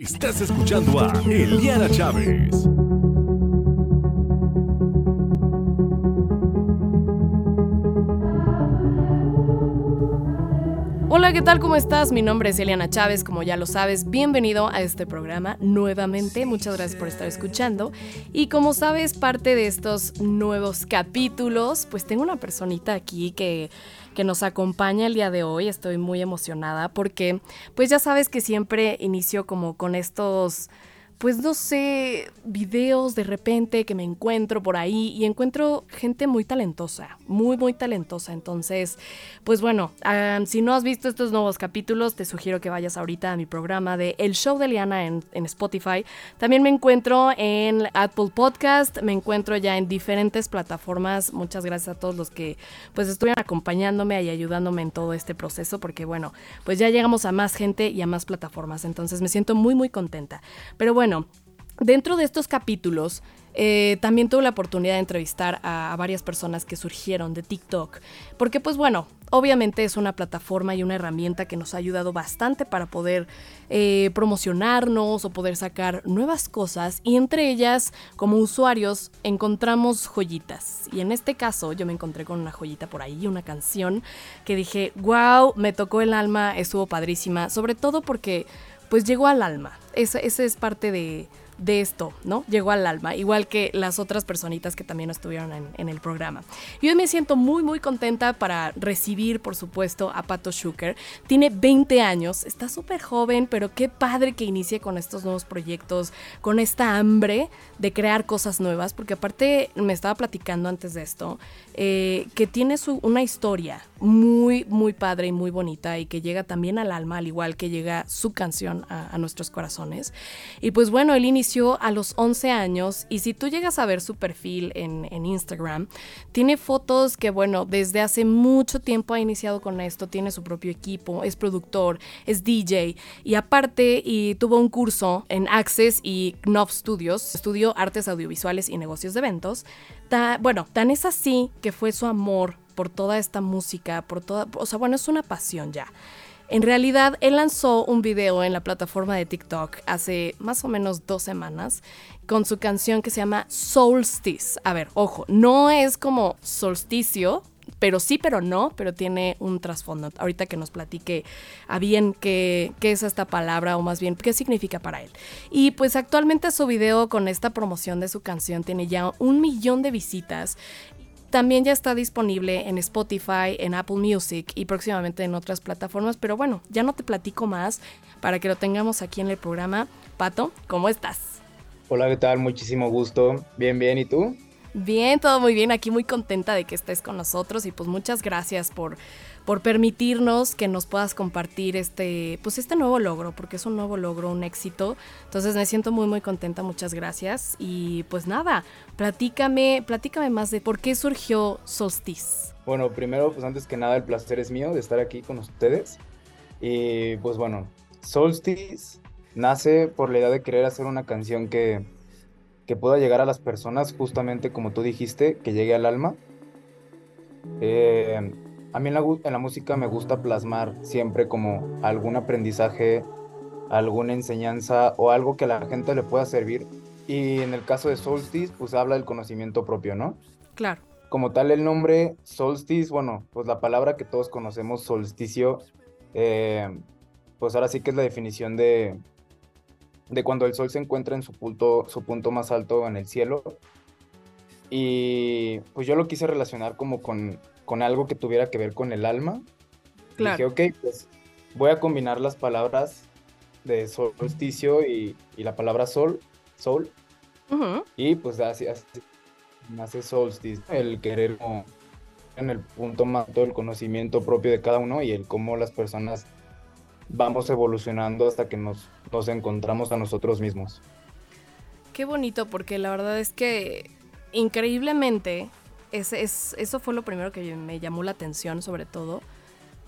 Estás escuchando a Eliana Chávez. Hola, ¿qué tal? ¿Cómo estás? Mi nombre es Eliana Chávez, como ya lo sabes, bienvenido a este programa nuevamente. Muchas gracias por estar escuchando. Y como sabes, parte de estos nuevos capítulos, pues tengo una personita aquí que que nos acompaña el día de hoy. Estoy muy emocionada porque, pues ya sabes que siempre inicio como con estos pues no sé, videos de repente que me encuentro por ahí y encuentro gente muy talentosa, muy, muy talentosa. Entonces, pues bueno, si no has visto estos nuevos capítulos, te sugiero que vayas ahorita a mi programa de El Show de Liana en, en Spotify. También me encuentro en Apple Podcast, me encuentro ya en diferentes plataformas. Muchas gracias a todos los que pues estuvieron acompañándome y ayudándome en todo este proceso, porque bueno, pues ya llegamos a más gente y a más plataformas. Entonces me siento muy, muy contenta. Pero bueno, bueno, dentro de estos capítulos eh, también tuve la oportunidad de entrevistar a, varias personas que surgieron de TikTok, porque pues bueno, obviamente es una plataforma y una herramienta que nos ha ayudado bastante para poder eh, promocionarnos o poder sacar nuevas cosas y entre ellas como usuarios encontramos joyitas. Y en este caso yo me encontré con una joyita por ahí, una canción que dije, wow, me tocó el alma, estuvo padrísima, sobre todo porque pues llegó al alma. Esa, es parte de, de esto, ¿no? Llegó al alma, igual que las otras personitas que también estuvieron en, el programa. Y hoy me siento muy, muy contenta para recibir, por supuesto, a Pato Schuker. Tiene 20 años, está súper joven, pero qué padre que inicie con estos nuevos proyectos, con esta hambre de crear cosas nuevas, porque aparte me estaba platicando antes de esto, eh, que tiene una historia muy, muy padre y muy bonita y que llega también al alma, al igual que llega su canción a, a nuestros corazones. Y pues bueno, él inició a los 11 años y si tú llegas a ver su perfil en, Instagram, tiene fotos que, bueno, desde hace mucho tiempo ha iniciado con esto, tiene su propio equipo, es productor, es DJ y aparte y tuvo un curso en Access y Knopf Studios, estudió artes audiovisuales y negocios de eventos. bueno, tan es así que fue su amor por toda esta música, por toda, o sea, bueno, es una pasión ya. En realidad, él lanzó un video en la plataforma de TikTok hace más o menos dos semanas con su canción que se llama Solstice. A ver, ojo, no es como solsticio, pero sí, pero no, pero tiene un trasfondo. Ahorita que nos platique a bien qué, qué, es esta palabra o más bien qué significa para él. Y pues actualmente su video con esta promoción de su canción tiene ya un millón de visitas también ya está disponible en Spotify, en Apple Music y próximamente en otras plataformas, pero bueno, ya no te platico más para que lo tengamos aquí en el programa. Pato, ¿cómo estás? Hola, ¿qué tal? Muchísimo gusto. Bien, bien, ¿y tú? Bien, todo muy bien. Aquí muy contenta de que estés con nosotros y pues muchas gracias por por permitirnos que nos puedas compartir este, pues este nuevo logro, porque es un nuevo logro, un éxito. Entonces me siento muy muy contenta, muchas gracias. Y pues nada, platícame, platícame más de por qué surgió Solstice. Bueno, primero, pues antes que nada, el placer es mío de estar aquí con ustedes. Y pues bueno, Solstice nace por la idea de querer hacer una canción que, que pueda llegar a las personas, justamente como tú dijiste, que llegue al alma. Eh, a mí en la, música me gusta plasmar siempre como algún aprendizaje, alguna enseñanza o algo que a la gente le pueda servir. Y en el caso de Solstice, pues habla del conocimiento propio, ¿no? Claro. Como tal, el nombre Solstice, bueno, pues la palabra que todos conocemos, solsticio, eh, pues ahora sí que es la definición de, de cuando el sol se encuentra en su punto, su punto más alto en el cielo. Y pues yo lo quise relacionar como con con algo que tuviera que ver con el alma. Claro. Dije, ok, pues voy a combinar las palabras de solsticio y, la palabra sol, sol. Y pues así, así nace solstice, el querer en el punto más todo el conocimiento propio de cada uno y el cómo las personas vamos evolucionando hasta que nos, nos encontramos a nosotros mismos. Qué bonito, porque la verdad es que increíblemente es, eso fue lo primero que me llamó la atención, sobre todo,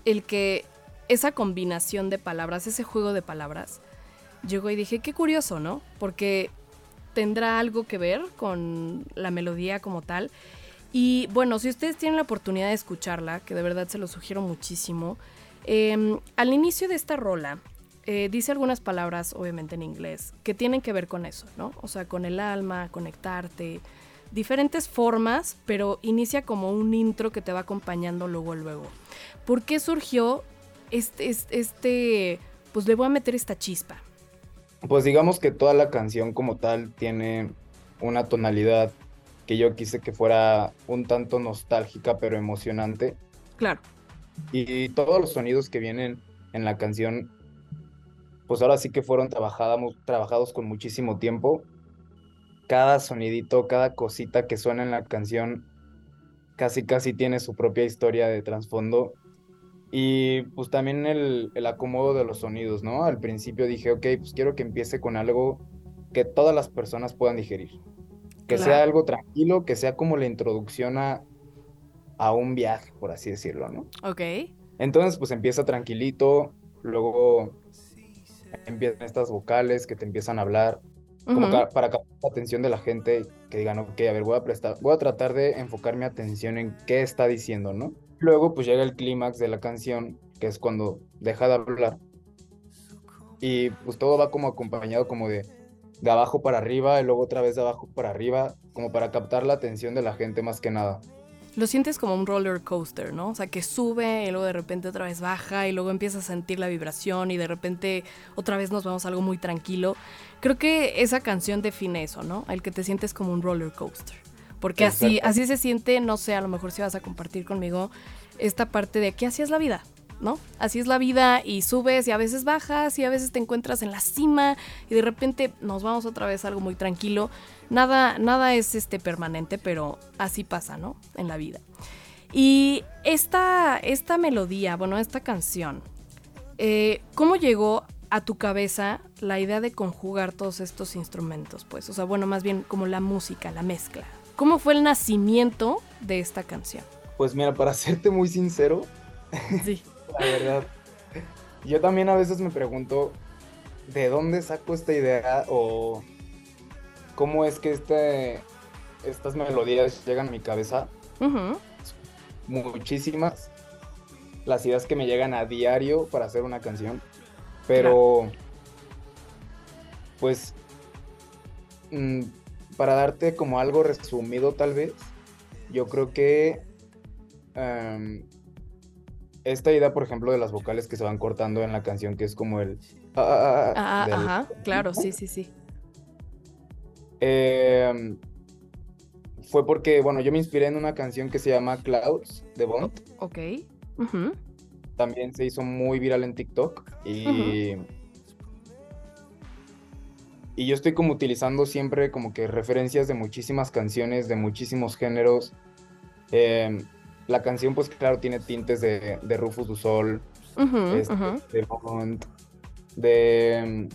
el que esa combinación de palabras, ese juego de palabras, llegó y dije, qué curioso, ¿no? Porque tendrá algo que ver con la melodía como tal. Y bueno, si ustedes tienen la oportunidad de escucharla, que de verdad se lo sugiero muchísimo, em, al inicio de esta rola, eh, dice algunas palabras, obviamente en inglés, que tienen que ver con eso, ¿no? O sea, con el alma, conectarte, diferentes formas, pero inicia como un intro que te va acompañando luego, luego. ¿Por qué surgió este, este, pues le voy a meter esta chispa? Pues digamos que toda la canción como tal tiene una tonalidad que yo quise que fuera un tanto nostálgica pero emocionante. Claro. Y todos los sonidos que vienen en la canción, pues ahora sí que fueron trabajados, trabajados con muchísimo tiempo cada sonidito, cada cosita que suena en la canción, casi casi tiene su propia historia de trasfondo. Y pues también el, acomodo de los sonidos, ¿no? Al principio dije, ok, pues quiero que empiece con algo que todas las personas puedan digerir. Que sea algo tranquilo, que sea como la introducción a, a un viaje, por así decirlo, ¿no? Ok. Entonces, pues empieza tranquilito, luego empiezan estas vocales que te empiezan a hablar como para captar la atención de la gente, que digan, ok, a ver, voy a prestar, voy a tratar de enfocar mi atención en qué está diciendo, ¿no? Luego pues llega el clímax de la canción, que es cuando deja de hablar. Y pues todo va como acompañado como de, de abajo para arriba y luego otra vez de abajo para arriba, como para captar la atención de la gente más que nada lo sientes como un roller coaster, ¿no? O sea, que sube y luego de repente otra vez baja y luego empiezas a sentir la vibración y de repente otra vez nos vamos a algo muy tranquilo. Creo que esa canción define eso, ¿no? El que te sientes como un roller coaster. Porque así, así se siente, no sé, a lo mejor si vas a compartir conmigo esta parte de que así es la vida, ¿no? Así es la vida y subes y a veces bajas y a veces te encuentras en la cima y de repente nos vamos otra vez a algo muy tranquilo. Nada, nada es este permanente, pero así pasa, ¿no? En la vida. Y esta, esta melodía, bueno, esta canción, eh, ¿cómo llegó a tu cabeza la idea de conjugar todos estos instrumentos? Pues, o sea, bueno, más bien como la música, la mezcla. ¿Cómo fue el nacimiento de esta canción? Pues mira, para serte muy sincero, sí. La verdad, yo también a veces me pregunto de dónde saco esta idea o cómo es que este, estas melodías llegan a mi cabeza. Muchísimas. Las ideas que me llegan a diario para hacer una canción. Pero, pues, mm, para darte como algo resumido tal vez, yo creo que em, esta idea, por ejemplo, de las vocales que se van cortando en la canción, que es como el... Ah, ah, ah, ajá, claro, sí, sí, sí. Em, fue porque, bueno, yo me inspiré en una canción que se llama Clouds de Bond. Ok. También se hizo muy viral en TikTok y... Y yo estoy como utilizando siempre como que referencias de muchísimas canciones, de muchísimos géneros. Em, la canción, pues claro, tiene tintes de, de Rufus du Sol, este, de Bond, de em,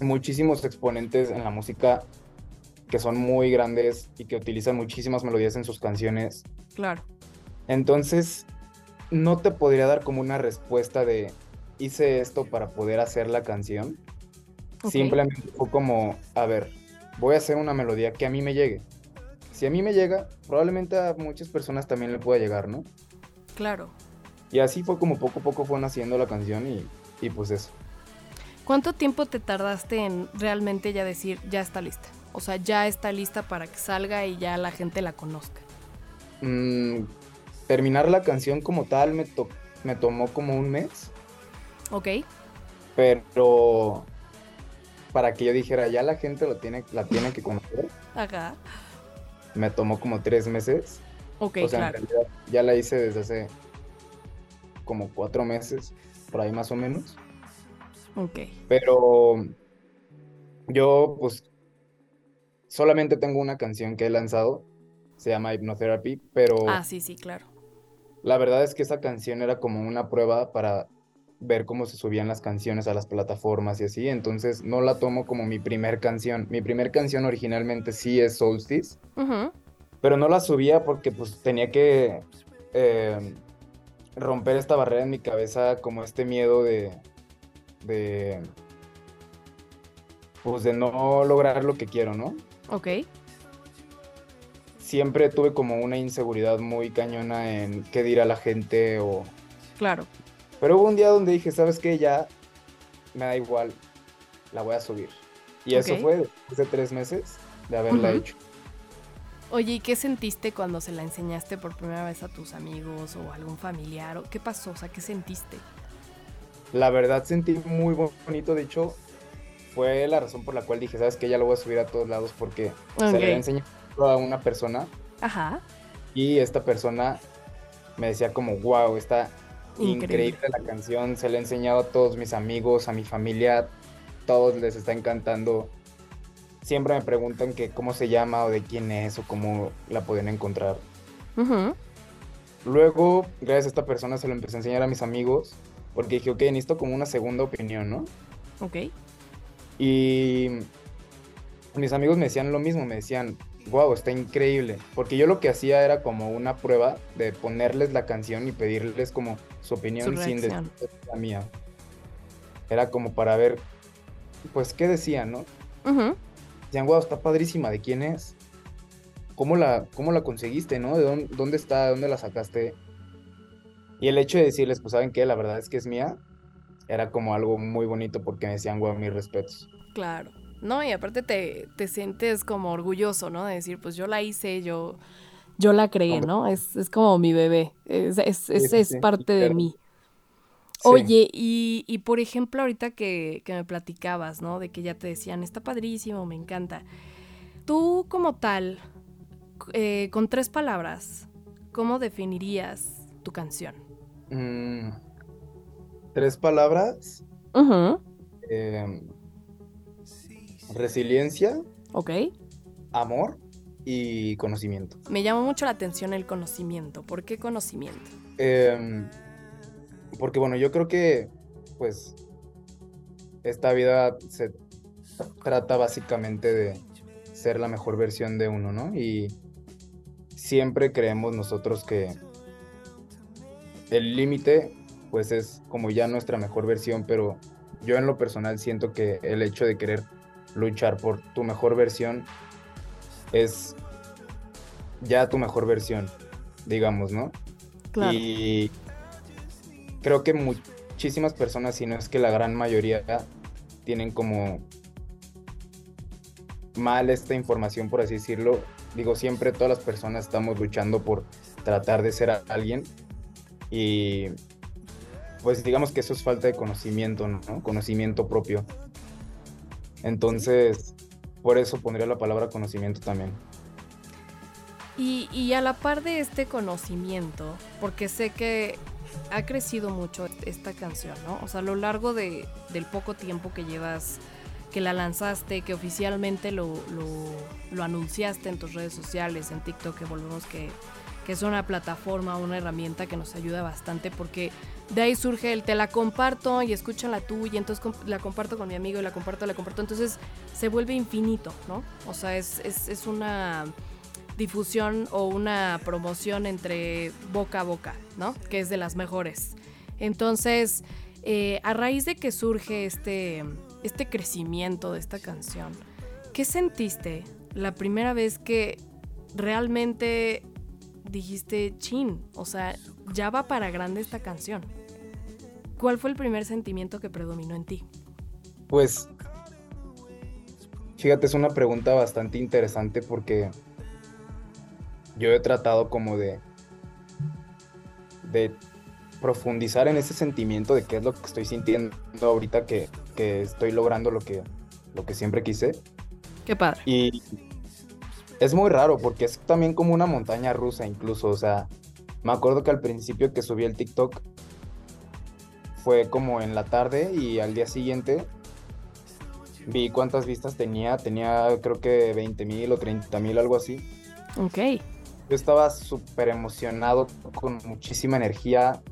muchísimos exponentes en la música que son muy grandes y que utilizan muchísimas melodías en sus canciones. Claro. Entonces, no te podría dar como una respuesta de hice esto para poder hacer la canción. Simplemente fue como, a ver, voy a hacer una melodía que a mí me llegue. Si a mí me llega, probablemente a muchas personas también le pueda llegar, ¿no? Claro. Y así fue como poco a poco fue naciendo la canción y, y pues eso. ¿Cuánto tiempo te tardaste en realmente ya decir, ya está lista? O sea, ya está lista para que salga y ya la gente la conozca. Mm, terminar la canción como tal me, me tomó como un mes. Ok. Pero para que yo dijera, ya la gente lo tiene, la tiene que conocer. Ajá. Me tomó como tres meses. Ok, o sea, en realidad ya la hice desde hace como cuatro meses, por ahí más o menos. Ok. Pero yo, pues, solamente tengo una canción que he lanzado, se llama Hypnotherapy, pero... Ah, sí, sí, claro. La verdad es que esa canción era como una prueba para ver cómo se subían las canciones a las plataformas y así, entonces no la tomo como mi primer canción. Mi primer canción originalmente sí es Solstice, pero no la subía porque pues tenía que eh, romper esta barrera en mi cabeza, como este miedo de, de, pues de no lograr lo que quiero, ¿no? Ok. Siempre tuve como una inseguridad muy cañona en qué dirá la gente o... Claro. Pero hubo un día donde dije, ¿sabes qué? Ya me da igual, la voy a subir. Y eso fue después de tres meses de haberla hecho. Oye, ¿y qué sentiste cuando se la enseñaste por primera vez a tus amigos o algún familiar? ¿O ¿Qué pasó? O sea, ¿qué sentiste? La verdad sentí muy bonito, de hecho, fue la razón por la cual dije, ¿sabes qué? Ya lo voy a subir a todos lados porque se le enseñó a una persona. Ajá. Y esta persona me decía como, wow, está increíble. la canción, se la he enseñado a todos mis amigos, a mi familia, todos les está encantando siempre me preguntan que cómo se llama o de quién es o cómo la pueden encontrar. Luego, gracias a esta persona se lo empecé a enseñar a mis amigos porque dije, ok, necesito como una segunda opinión, ¿no? Ok. Y mis amigos me decían lo mismo, me decían, wow, está increíble. Porque yo lo que hacía era como una prueba de ponerles la canción y pedirles como su opinión sin decir la mía. Era como para ver, pues, qué decían, ¿no? Decían, wow, está padrísima, ¿de quién es? ¿Cómo la, cómo la conseguiste, no? ¿De dónde, dónde está? ¿De dónde la sacaste? Y el hecho de decirles, pues, ¿saben qué? La verdad es que es mía, era como algo muy bonito porque me decían, wow, mis respetos. Claro. No, y aparte te, te sientes como orgulloso, ¿no? De decir, pues yo la hice, yo, yo la creé, ¿no? Es, es como mi bebé, es, es, es, parte de mí. Oye, y, y, por ejemplo, ahorita que, que, me platicabas, ¿no? De que ya te decían, está padrísimo, me encanta. Tú como tal, eh, con tres palabras, ¿cómo definirías tu canción? Mm, tres palabras. Em, resiliencia. Ok. Amor y conocimiento. Me llama mucho la atención el conocimiento. ¿Por qué conocimiento? Eh, porque bueno, yo creo que pues esta vida se trata básicamente de ser la mejor versión de uno, ¿no? Y siempre creemos nosotros que el límite pues es como ya nuestra mejor versión, pero yo en lo personal siento que el hecho de querer luchar por tu mejor versión es ya tu mejor versión, digamos, ¿no? Claro. Y creo que muchísimas personas, si no es que la gran mayoría, tienen como mal esta información, por así decirlo. Digo, siempre todas las personas estamos luchando por tratar de ser alguien y pues digamos que eso es falta de conocimiento, ¿no? Conocimiento propio. Entonces, por eso pondría la palabra conocimiento también. Y, y, a la par de este conocimiento, porque sé que ha crecido mucho esta canción, ¿no? O sea, a lo largo de, del poco tiempo que llevas, que la lanzaste, que oficialmente lo, lo, anunciaste en tus redes sociales, en TikTok, que volvemos que, que es una plataforma, una herramienta que nos ayuda bastante porque de ahí surge el te la comparto y escúchala tú y entonces la comparto con mi amigo y la comparto, la comparto. Entonces se vuelve infinito, ¿no? O sea, es, es, es una difusión o una promoción entre boca a boca, ¿no? Que es de las mejores. Entonces, eh, a raíz de que surge este, este crecimiento de esta canción, ¿qué sentiste la primera vez que realmente dijiste, chin, o sea, ya va para grande esta canción? ¿Cuál fue el primer sentimiento que predominó en ti? Pues, fíjate, es una pregunta bastante interesante porque yo he tratado como de, de profundizar en ese sentimiento de qué es lo que estoy sintiendo ahorita que, estoy logrando lo que, lo que siempre quise. Qué padre. Y es muy raro porque es también como una montaña rusa incluso, o sea, me acuerdo que al principio que subí el TikTok fue como en la tarde y al día siguiente vi cuántas vistas tenía, tenía creo que 20 mil o 30 mil, algo así. Ok. Yo estaba súper emocionado, con muchísima energía.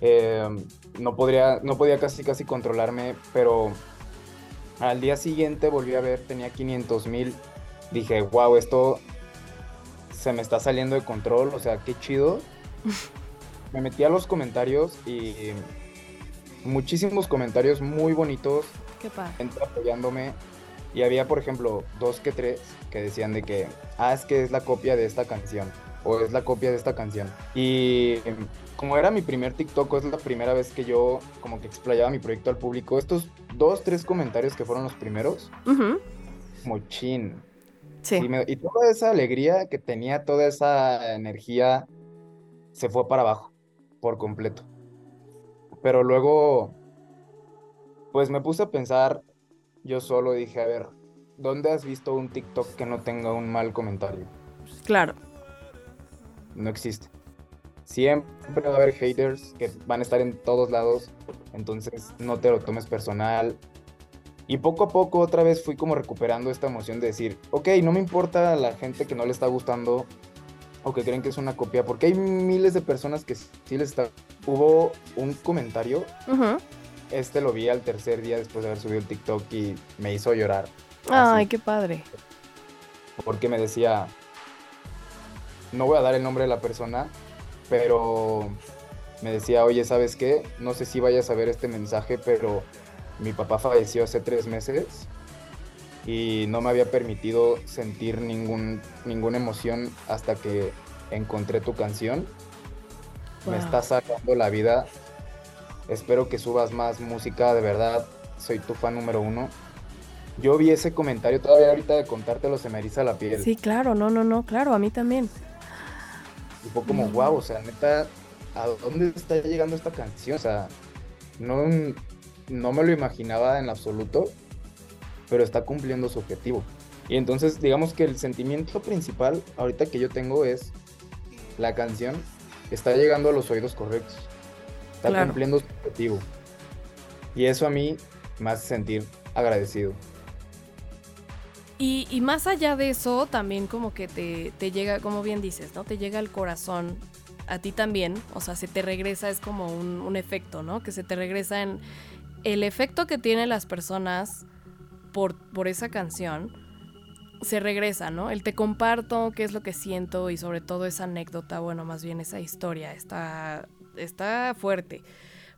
Em, no, podría, no podía casi casi controlarme, pero al día siguiente volví a ver, tenía 500 mil. Dije, wow, esto se me está saliendo de control, o sea, qué chido. me metí a los comentarios y muchísimos comentarios muy bonitos. Qué padre. Gente apoyándome. Y había, por ejemplo, dos que tres que decían de que, ah, es que es la copia de esta canción. O es la copia de esta canción. Y como era mi primer TikTok, es la primera vez que yo como que explayaba mi proyecto al público, estos dos, tres comentarios que fueron los primeros, chin. Sí. Y, toda esa alegría que tenía, toda esa energía, se fue para abajo, por completo. Pero luego, pues me puse a pensar, yo solo dije, a ver, ¿dónde has visto un TikTok que no tenga un mal comentario? Claro. No existe. Siempre va a haber haters que van a estar en todos lados, entonces no te lo tomes personal. Y poco a poco otra vez fui como recuperando esta emoción de decir, ok, no me importa la gente que no le está gustando o que creen que es una copia, porque hay miles de personas que sí les está... Hubo un comentario, este lo vi al tercer día después de haber subido el TikTok y me hizo llorar. Ay, qué padre. Porque me decía, no voy a dar el nombre de la persona, pero me decía, oye, ¿sabes qué? No sé si vayas a ver este mensaje, pero mi papá falleció hace tres meses y no me había permitido sentir ningún, ninguna emoción hasta que encontré tu canción. Me está sacando la vida. Espero que subas más música, de verdad. Soy tu fan número uno. Yo vi ese comentario todavía ahorita de contártelo, se me eriza la piel. Sí, claro, no, no, no, claro, a mí también. Y fue como, wow, o sea, neta, ¿a dónde está llegando esta canción? O sea, no, no me lo imaginaba en absoluto, pero está cumpliendo su objetivo. Y entonces, digamos que el sentimiento principal ahorita que yo tengo es la canción está llegando a los oídos correctos. Está cumpliendo su objetivo. Y eso a mí me hace sentir agradecido. Y, más allá de eso, también como que te, llega, como bien dices, ¿no? Te llega al corazón a ti también, o sea, se te regresa, es como un, efecto, ¿no? Que se te regresa en el efecto que tienen las personas por, por esa canción, se regresa, ¿no? El te comparto qué es lo que siento y sobre todo esa anécdota, bueno, más bien esa historia, está, está fuerte.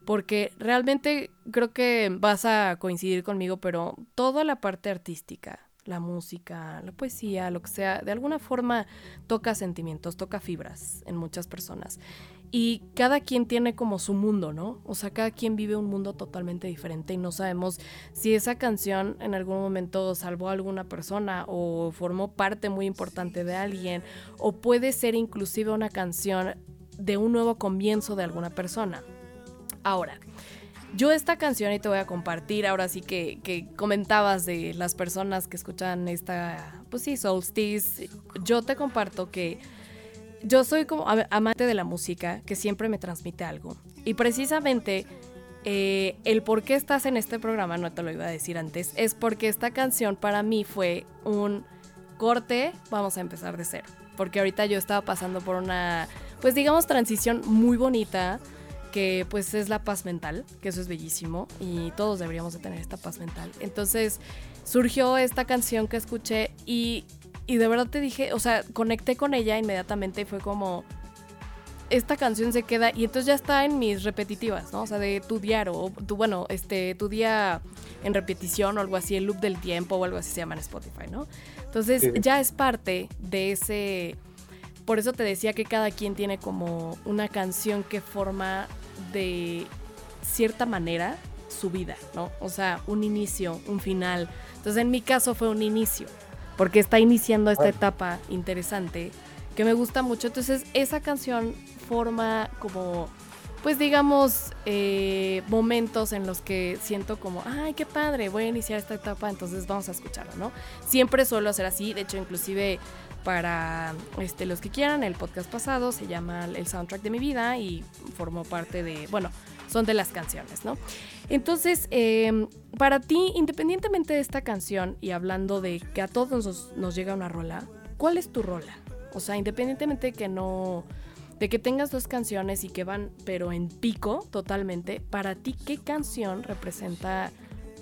Porque realmente creo que vas a coincidir conmigo, pero toda la parte artística, la música, la poesía, lo que sea, de alguna forma toca sentimientos, toca fibras en muchas personas. Y cada quien tiene como su mundo, ¿no? O sea, cada quien vive un mundo totalmente diferente y no sabemos si esa canción en algún momento salvó a alguna persona o formó parte muy importante de alguien o puede ser inclusive una canción de un nuevo comienzo de alguna persona. Ahora, yo esta canción y te voy a compartir, ahora sí que, comentabas de las personas que escuchan esta, pues sí, Solstice, yo te comparto que yo soy como amante de la música, que siempre me transmite algo. Y precisamente eh, el por qué estás en este programa, no te lo iba a decir antes, es porque esta canción para mí fue un corte, vamos a empezar de cero. Porque ahorita yo estaba pasando por una, pues digamos, transición muy bonita que pues es la paz mental, que eso es bellísimo y todos deberíamos de tener esta paz mental. Entonces surgió esta canción que escuché y, y de verdad te dije, o sea, conecté con ella inmediatamente y fue como, esta canción se queda y entonces ya está en mis repetitivas, ¿no? O sea, de tu diario, o tu, bueno, este, tu día en repetición o algo así, el loop del tiempo o algo así se llama en Spotify, ¿no? Entonces ya es parte de ese por eso te decía que cada quien tiene como una canción que forma de cierta manera su vida, ¿no? O sea, un inicio, un final. Entonces en mi caso fue un inicio, porque está iniciando esta etapa interesante que me gusta mucho. Entonces esa canción forma como, pues digamos, eh, momentos en los que siento como, ay, qué padre, voy a iniciar esta etapa, entonces vamos a escucharla, ¿no? Siempre suelo hacer así, de hecho inclusive para este, los que quieran, el podcast pasado se llama El soundtrack de mi vida y formó parte de, bueno, son de las canciones, ¿no? Entonces, em, para ti, independientemente de esta canción y hablando de que a todos nos, llega una rola, ¿cuál es tu rola? O sea, independientemente de que no, de que tengas dos canciones y que van, pero en pico totalmente, para ti, ¿qué canción representa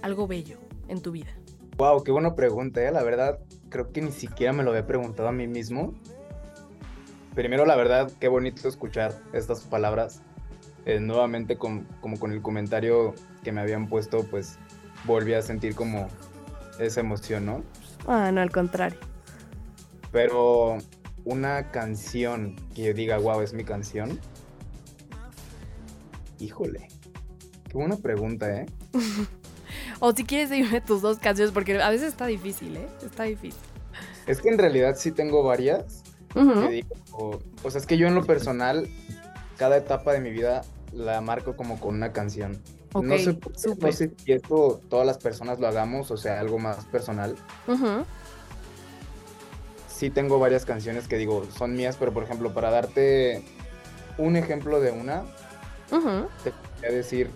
algo bello en tu vida? Wow, qué buena pregunta, ¿eh? la verdad creo que ni siquiera me lo había preguntado a mí mismo. Primero, la verdad, qué bonito escuchar estas palabras. Eh, nuevamente, como con el comentario que me habían puesto, pues volví a sentir como esa emoción, ¿no? Ah, no, al contrario. Pero una canción que yo diga, wow, es mi canción. Híjole, qué buena pregunta, ¿eh? O si quieres dime tus dos canciones, porque a veces está difícil, ¿eh? Está difícil. Es que en realidad sí tengo varias. o, sea, es que yo en lo personal, cada etapa de mi vida la marco como con una canción. No, sé, no sé si esto todas las personas lo hagamos, o sea, algo más personal. Sí tengo varias canciones que digo, son mías, pero por ejemplo, para darte un ejemplo de una, te voy a decir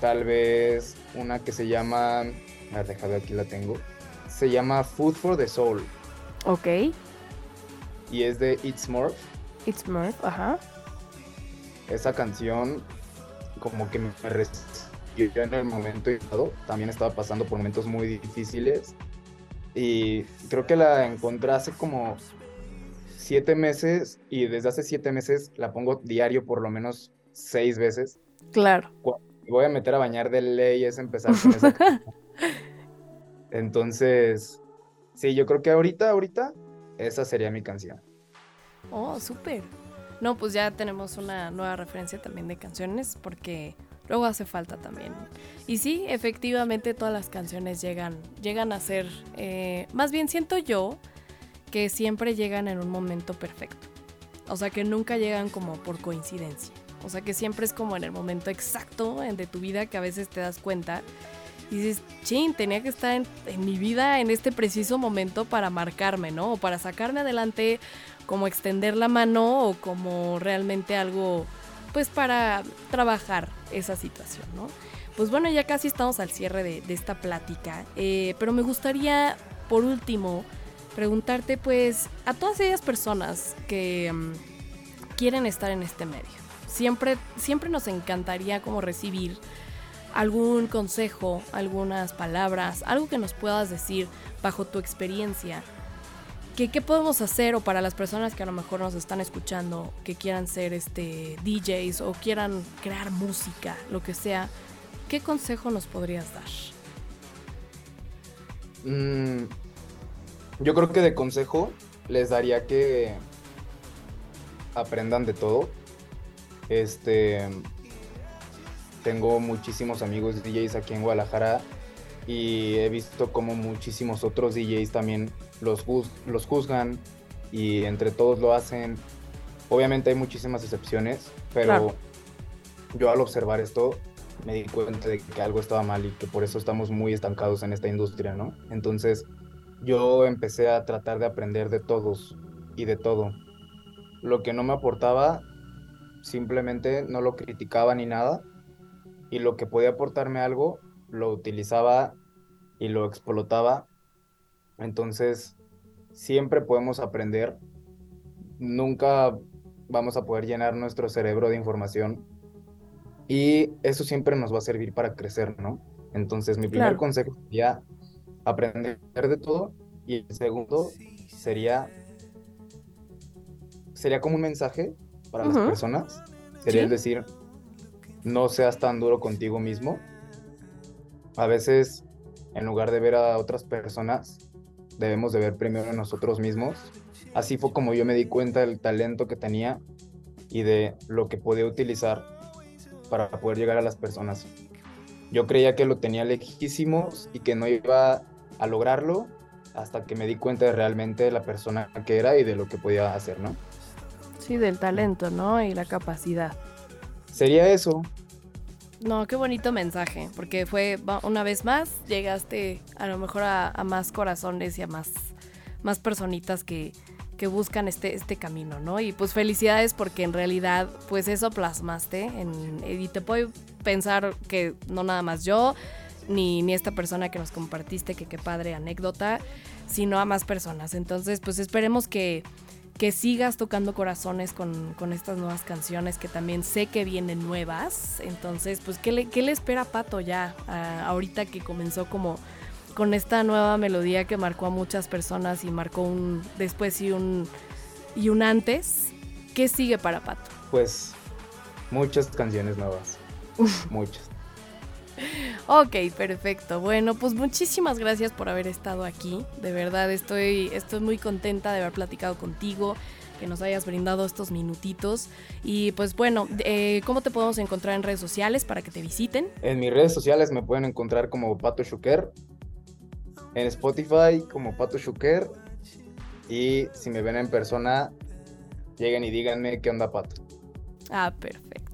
tal vez una que se llama, a ver, déjame aquí la tengo, se llama Food for the Soul. Ok. Y es de It's Morph. It's Morph, ajá. Esa canción como que me resistió en el momento y todo. También estaba pasando por momentos muy difíciles. Y creo que la encontré hace como siete meses y desde hace siete meses la pongo diario por lo menos seis veces. Claro. voy a meter a bañar de ley es empezar con esa Entonces, sí, yo creo que ahorita, ahorita, esa sería mi canción. Oh, súper. No, pues ya tenemos una nueva referencia también de canciones porque luego hace falta también. Y sí, efectivamente todas las canciones llegan, llegan a ser, eh, más bien siento yo que siempre llegan en un momento perfecto. O sea, que nunca llegan como por coincidencia. O sea, que siempre es como en el momento exacto de tu vida que a veces te das cuenta y dices, chin, tenía que estar en, mi vida en este preciso momento para marcarme, ¿no? O para sacarme adelante como extender la mano o como realmente algo, pues para trabajar esa situación, ¿no? Pues bueno, ya casi estamos al cierre de, esta plática, eh, pero me gustaría, por último, preguntarte, pues, a todas aquellas personas que mm, quieren estar en este medio. Siempre, siempre nos encantaría como recibir algún consejo, algunas palabras, algo que nos puedas decir bajo tu experiencia ¿Qué, podemos hacer o para las personas que a lo mejor nos están escuchando, que quieran ser este, DJs o quieran crear música, lo que sea, ¿qué consejo nos podrías dar? Mm, yo creo que de consejo les daría que aprendan de todo. Este, tengo muchísimos amigos DJs aquí en Guadalajara y he visto como muchísimos otros DJs también los, los juzgan y entre todos lo hacen. Obviamente hay muchísimas excepciones, pero yo al observar esto me di cuenta de que algo estaba mal y que por eso estamos muy estancados en esta industria, ¿no? Entonces yo empecé a tratar de aprender de todos y de todo. Lo que no me aportaba, simplemente no lo criticaba ni nada. Y lo que podía aportarme algo, lo utilizaba y lo explotaba entonces, siempre podemos aprender. Nunca vamos a poder llenar nuestro cerebro de información. Y eso siempre nos va a servir para crecer, ¿no? Entonces, mi primer consejo sería aprender de todo. Y el segundo sería, sería como un mensaje para las personas. Sería decir, no seas tan duro contigo mismo. A veces, en lugar de ver a otras personas, debemos de ver primero a nosotros mismos. Así fue como yo me di cuenta del talento que tenía y de lo que podía utilizar para poder llegar a las personas. Yo creía que lo tenía lejísimos y que no iba a lograrlo hasta que me di cuenta de realmente la persona que era y de lo que podía hacer, ¿no? Sí, del talento, ¿no? Y la capacidad. Sería eso, no, qué bonito mensaje, porque fue una vez más, llegaste a lo mejor a, más corazones y a más, más personitas que, que buscan este, este camino, ¿no? Y pues felicidades porque en realidad pues eso plasmaste en, y te puedo pensar que no nada más yo, ni, ni esta persona que nos compartiste, que qué padre anécdota, sino a más personas. Entonces pues esperemos que que sigas tocando corazones con, estas nuevas canciones que también sé que vienen nuevas. Entonces, pues, ¿qué le, qué le espera a Pato ya ahorita que comenzó como con esta nueva melodía que marcó a muchas personas y marcó un después y un, y un antes? ¿Qué sigue para Pato? Pues muchas canciones nuevas. muchas. Ok, perfecto. Bueno, pues muchísimas gracias por haber estado aquí. De verdad estoy, estoy muy contenta de haber platicado contigo, que nos hayas brindado estos minutitos. Y pues bueno, eh, ¿cómo te podemos encontrar en redes sociales para que te visiten? En mis redes sociales me pueden encontrar como Pato Shuker, en Spotify como Pato Shuker y si me ven en persona, lleguen y díganme qué onda Pato. Ah, perfecto.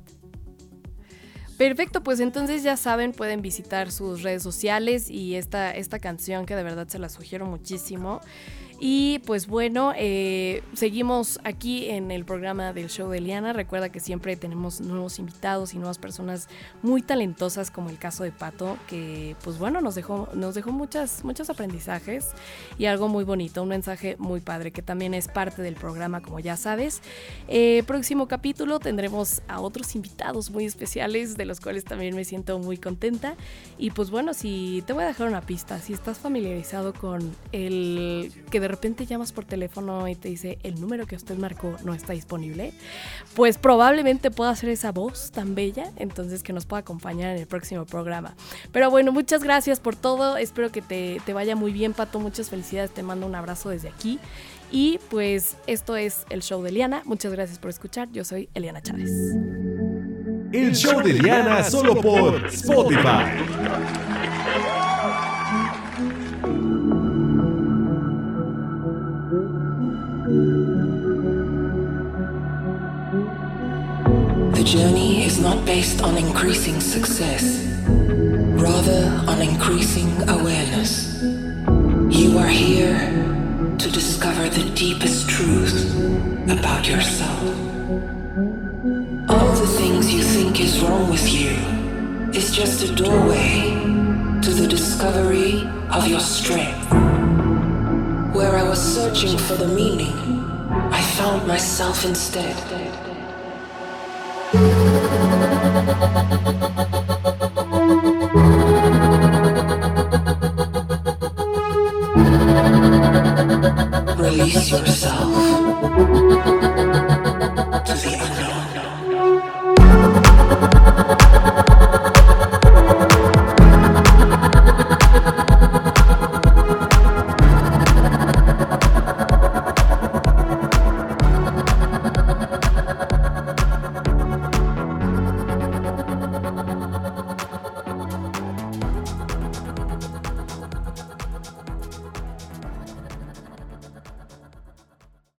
Perfecto, pues entonces ya saben, pueden visitar sus redes sociales y esta, esta canción que de verdad se la sugiero muchísimo. Y pues bueno, eh, seguimos aquí en el programa del show de Eliana. Recuerda que siempre tenemos nuevos invitados y nuevas personas muy talentosas, como el caso de Pato, que pues bueno, nos dejó, nos dejó muchas, muchos aprendizajes y algo muy bonito, un mensaje muy padre que también es parte del programa, como ya sabes. Eh, próximo capítulo tendremos a otros invitados muy especiales, de los cuales también me siento muy contenta. Y pues bueno, si te voy a dejar una pista, si estás familiarizado con el que de repente llamas por teléfono y te dice el número que usted marcó no está disponible, pues probablemente pueda ser esa voz tan bella, entonces que nos pueda acompañar en el próximo programa. Pero bueno, muchas gracias por todo, espero que te, te vaya muy bien, Pato, muchas felicidades, te mando un abrazo desde aquí. Y pues esto es el show de Eliana. Muchas gracias por escuchar. Yo soy Eliana Chávez. El show de Eliana solo por Spotify. Journey is not based on increasing success, rather on increasing awareness. You are here to discover the deepest truth about yourself. All the things you think is wrong with you is just a doorway to the discovery of your strength. Where I was searching for the meaning, I found myself instead. Release yourself to the unknown.